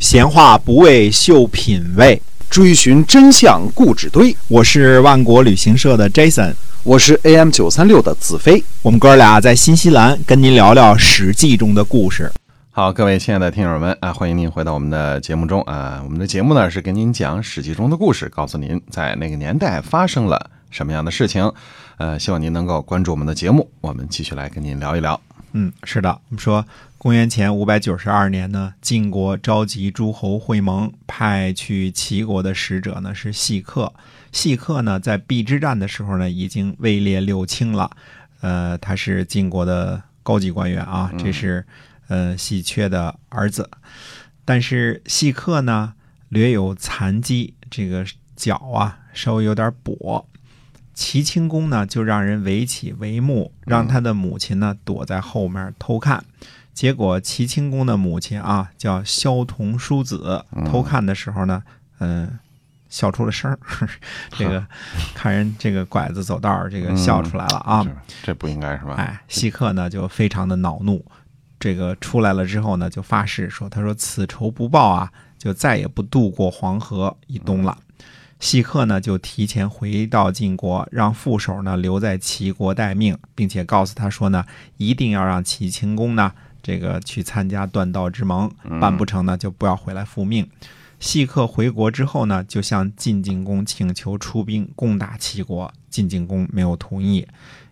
闲话不为秀品味，追寻真相故纸堆。我是万国旅行社的 Jason，我是 AM 九三六的子飞。我们哥俩在新西兰跟您聊聊《史记》中的故事。好，各位亲爱的听友们啊，欢迎您回到我们的节目中啊。我们的节目呢是跟您讲《史记》中的故事，告诉您在那个年代发生了什么样的事情。呃，希望您能够关注我们的节目，我们继续来跟您聊一聊。嗯，是的，我们说公元前五百九十二年呢，晋国召集诸侯会盟，派去齐国的使者呢是细客。细客呢在邲之战的时候呢已经位列六卿了，呃，他是晋国的高级官员啊，这是呃细缺的儿子。但是细客呢略有残疾，这个脚啊稍微有点跛。齐清公呢，就让人围起帷幕，让他的母亲呢躲在后面偷看。结果齐清公的母亲啊，叫萧童叔子，偷看的时候呢，嗯，笑出了声儿。这个看人这个拐子走道儿这个笑出来了啊，这不应该是吧？哎，西克呢就非常的恼怒，这个出来了之后呢，就发誓说：“他说此仇不报啊，就再也不渡过黄河以东了。”细客呢就提前回到晋国，让副手呢留在齐国待命，并且告诉他说呢，一定要让齐清公呢这个去参加断道之盟，办不成呢就不要回来复命。细客回国之后呢，就向晋景公请求出兵攻打齐国，晋景公没有同意，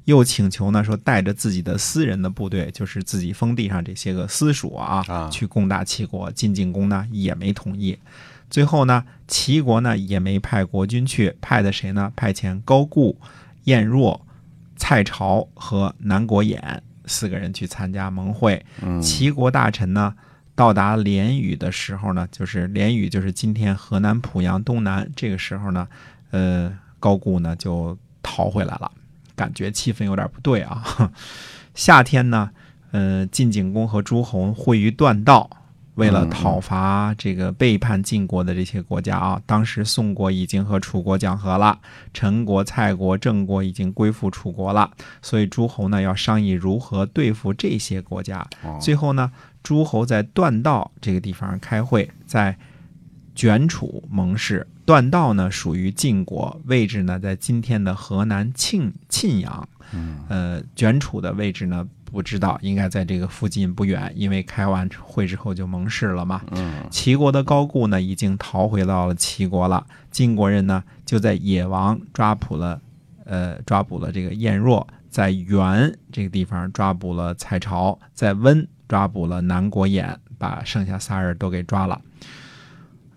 又请求呢说带着自己的私人的部队，就是自己封地上这些个私属啊，去攻打齐国，晋景公呢也没同意。最后呢，齐国呢也没派国军去，派的谁呢？派遣高固、晏若、蔡朝和南国衍四个人去参加盟会。齐国大臣呢到达连雨的时候呢，就是连雨，就是今天河南濮阳东南。这个时候呢，呃，高固呢就逃回来了，感觉气氛有点不对啊。夏天呢，呃，晋景公和诸侯会于断道。为了讨伐这个背叛晋国的这些国家啊，当时宋国已经和楚国讲和了，陈国、蔡国、郑国已经归附楚国了，所以诸侯呢要商议如何对付这些国家。最后呢，诸侯在段道这个地方开会，在卷楚盟誓。段道呢属于晋国，位置呢在今天的河南沁沁阳。呃，卷楚的位置呢？不知道，应该在这个附近不远，因为开完会之后就盟誓了嘛。嗯，齐国的高固呢，已经逃回到了齐国了。晋国人呢，就在野王抓捕了，呃，抓捕了这个晏若，在原这个地方抓捕了蔡朝，在温抓捕了南国衍，把剩下仨人都给抓了。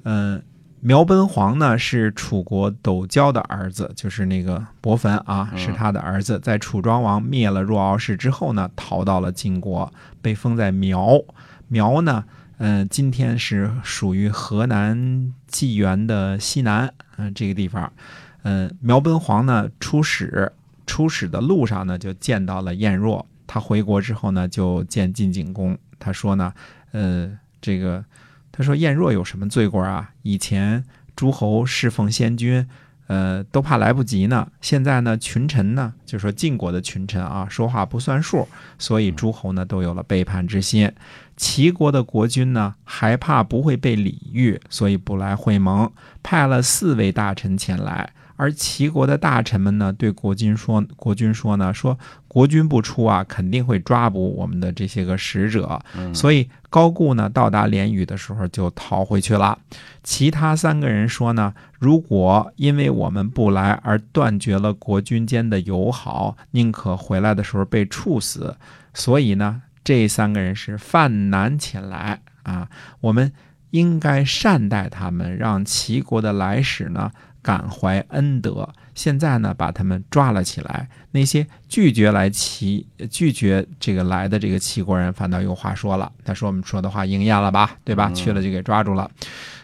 嗯。苗奔黄呢是楚国斗椒的儿子，就是那个伯坟啊，是他的儿子。在楚庄王灭了若敖氏之后呢，逃到了晋国，被封在苗。苗呢，嗯，今天是属于河南济源的西南，嗯，这个地方。嗯，苗奔黄呢出使，出使的路上呢就见到了晏若。他回国之后呢就见晋景公，他说呢，呃，这个。他说：“晏若有什么罪过啊？以前诸侯侍奉先君，呃，都怕来不及呢。现在呢，群臣呢，就说晋国的群臣啊，说话不算数，所以诸侯呢都有了背叛之心。齐国的国君呢，还怕不会被礼遇，所以不来会盟，派了四位大臣前来。”而齐国的大臣们呢，对国君说：“国君说呢，说国君不出啊，肯定会抓捕我们的这些个使者。所以高固呢，到达连雨的时候就逃回去了。其他三个人说呢，如果因为我们不来而断绝了国君间的友好，宁可回来的时候被处死。所以呢，这三个人是犯难前来啊，我们应该善待他们，让齐国的来使呢。”感怀恩德，现在呢把他们抓了起来。那些拒绝来齐、拒绝这个来的这个齐国人，反倒有话说了。他说：“我们说的话应验了吧？对吧？去了就给抓住了。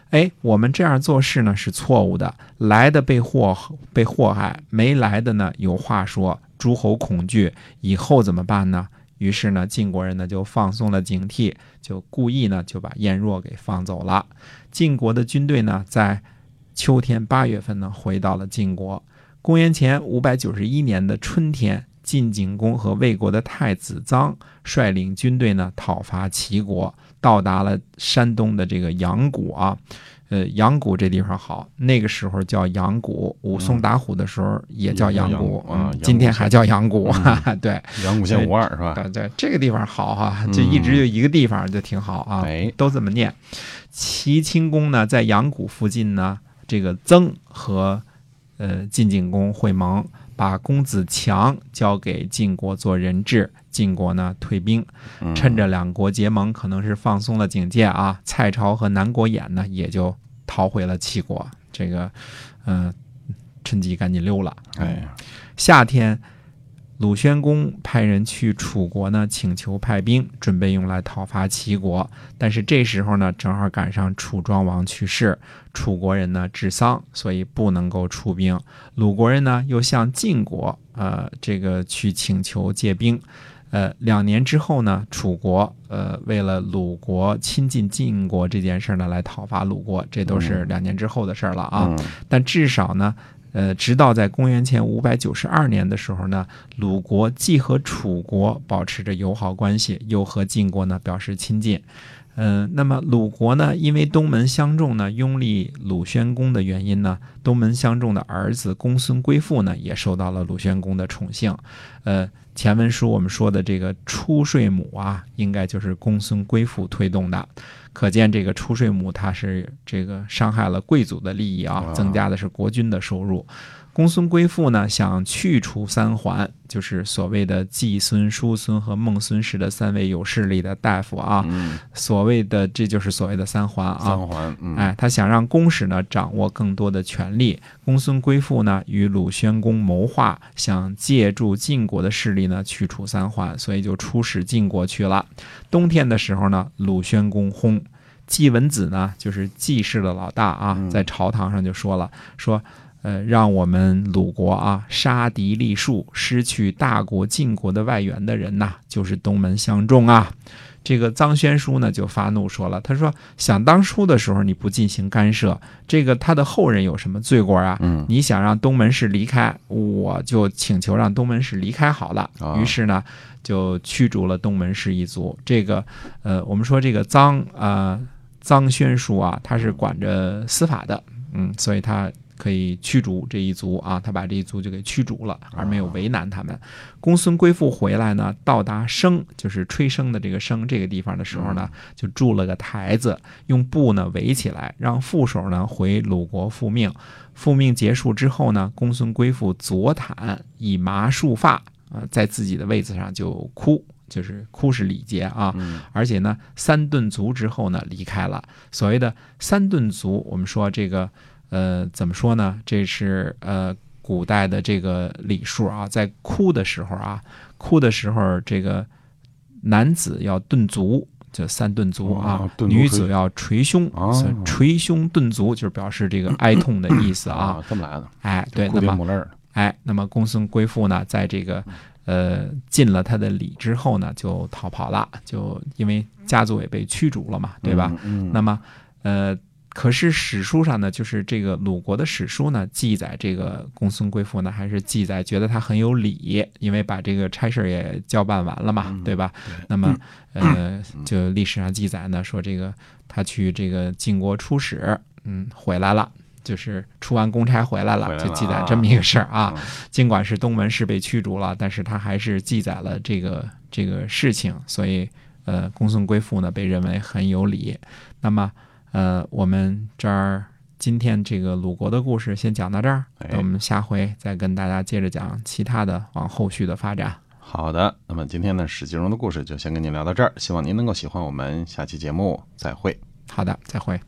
哎，我们这样做事呢是错误的。来的被祸被祸害，没来的呢有话说。诸侯恐惧，以后怎么办呢？于是呢，晋国人呢就放松了警惕，就故意呢就把燕若给放走了。晋国的军队呢在。秋天八月份呢，回到了晋国。公元前五百九十一年的春天，晋景公和魏国的太子臧率领军队呢，讨伐齐国。到达了山东的这个阳谷啊。呃，阳谷这地方好，那个时候叫阳谷，武松打虎的时候也叫阳谷，嗯今天还叫阳谷，对，阳谷县五二是吧？对对，这个地方好哈，就一直就一个地方就挺好啊，哎，都这么念。齐清公呢，在阳谷附近呢，这个曾和呃晋景公会盟，把公子强交给晋国做人质，晋国呢退兵，嗯。趁着两国结盟，可能是放松了警戒啊，蔡朝和南国衍呢也就逃回了齐国，这个嗯、呃趁机赶紧溜了。哎，夏天，鲁宣公派人去楚国呢，请求派兵，准备用来讨伐齐国。但是这时候呢，正好赶上楚庄王去世，楚国人呢治丧，所以不能够出兵。鲁国人呢又向晋国，呃，这个去请求借兵。呃，两年之后呢，楚国呃为了鲁国亲近晋国这件事呢，来讨伐鲁国，这都是两年之后的事了啊。但至少呢，呃，直到在公元前五百九十二年的时候呢，鲁国既和楚国保持着友好关系，又和晋国呢表示亲近。嗯、那么鲁国呢，因为东门相仲呢拥立鲁宣公的原因呢，东门相仲的儿子公孙归父呢，也受到了鲁宣公的宠幸。呃，前文书我们说的这个出税母啊，应该就是公孙归父推动的。可见这个出税母，它是这个伤害了贵族的利益啊啊，增加的是国君的收入。公孙归父呢，想去除三桓，就是所谓的季孙、叔孙和孟孙氏的三位有势力的大夫啊。嗯，所谓的这就是所谓的三桓啊。三环，嗯，哎，他想让公使呢掌握更多的权力。公孙归父呢与鲁宣公谋划，想借助晋国的势力呢去除三桓，所以就出使晋国去了。冬天的时候呢，鲁宣公薨。季文子呢，就是季氏的老大啊，嗯在朝堂上就说了，说，呃，让我们鲁国啊杀敌立树，失去大国晋国的外援的人呐，就是东门相仲啊。这个臧宣书呢就发怒说了，他说：“想当初的时候你不进行干涉，这个他的后人有什么罪过啊？嗯，你想让东门氏离开，我就请求让东门氏离开好了。啊于是呢，就驱逐了东门氏一族。这个，呃，我们说这个臧啊、臧宣书啊，他是管着司法的，嗯，所以他可以驱逐这一族啊，他把这一族就给驱逐了，而没有为难他们。公孙归父回来呢，到达生，就是吹笙的这个笙这个地方的时候呢，就筑了个台子，用布呢围起来，让副手呢回鲁国复命。复命结束之后呢，公孙归父左袒，以麻束发，啊、在自己的位子上就哭，就是哭是礼节啊。嗯而且呢，三顿足之后呢，离开了。所谓的三顿足，我们说这个，呃，怎么说呢？这是呃古代的这个礼数啊，在哭的时候啊，哭的时候，这个男子要顿足。就三顿足啊哦，足女子要捶胸，哦捶胸顿足就是表示这个哀痛的意思啊。啊，这么来的，哎，对，那么哎，那么公孙归父呢，在这个呃尽了他的礼之后呢，就逃跑了，就因为家族也被驱逐了嘛，对吧？嗯？嗯，那么呃，可是史书上呢，就是这个鲁国的史书呢，记载这个公孙归父呢，还是记载觉得他很有理，因为把这个差事儿也交办完了嘛，嗯对吧？对那么呃，就历史上记载呢，说这个他去这个晋国出使，嗯，回来了。就是出完公差回来了，就记载这么一个事儿啊。嗯尽管是东门氏被驱逐了，但是他还是记载了这个这个事情，所以呃，公孙归父呢被认为很有理。那么呃，我们这儿今天这个鲁国的故事先讲到这儿，我们下回再跟大家接着讲其他的往后续的发展。好的，那么今天呢，史记中的故事就先跟您聊到这儿，希望您能够喜欢我们，下期节目再会。好的，再会。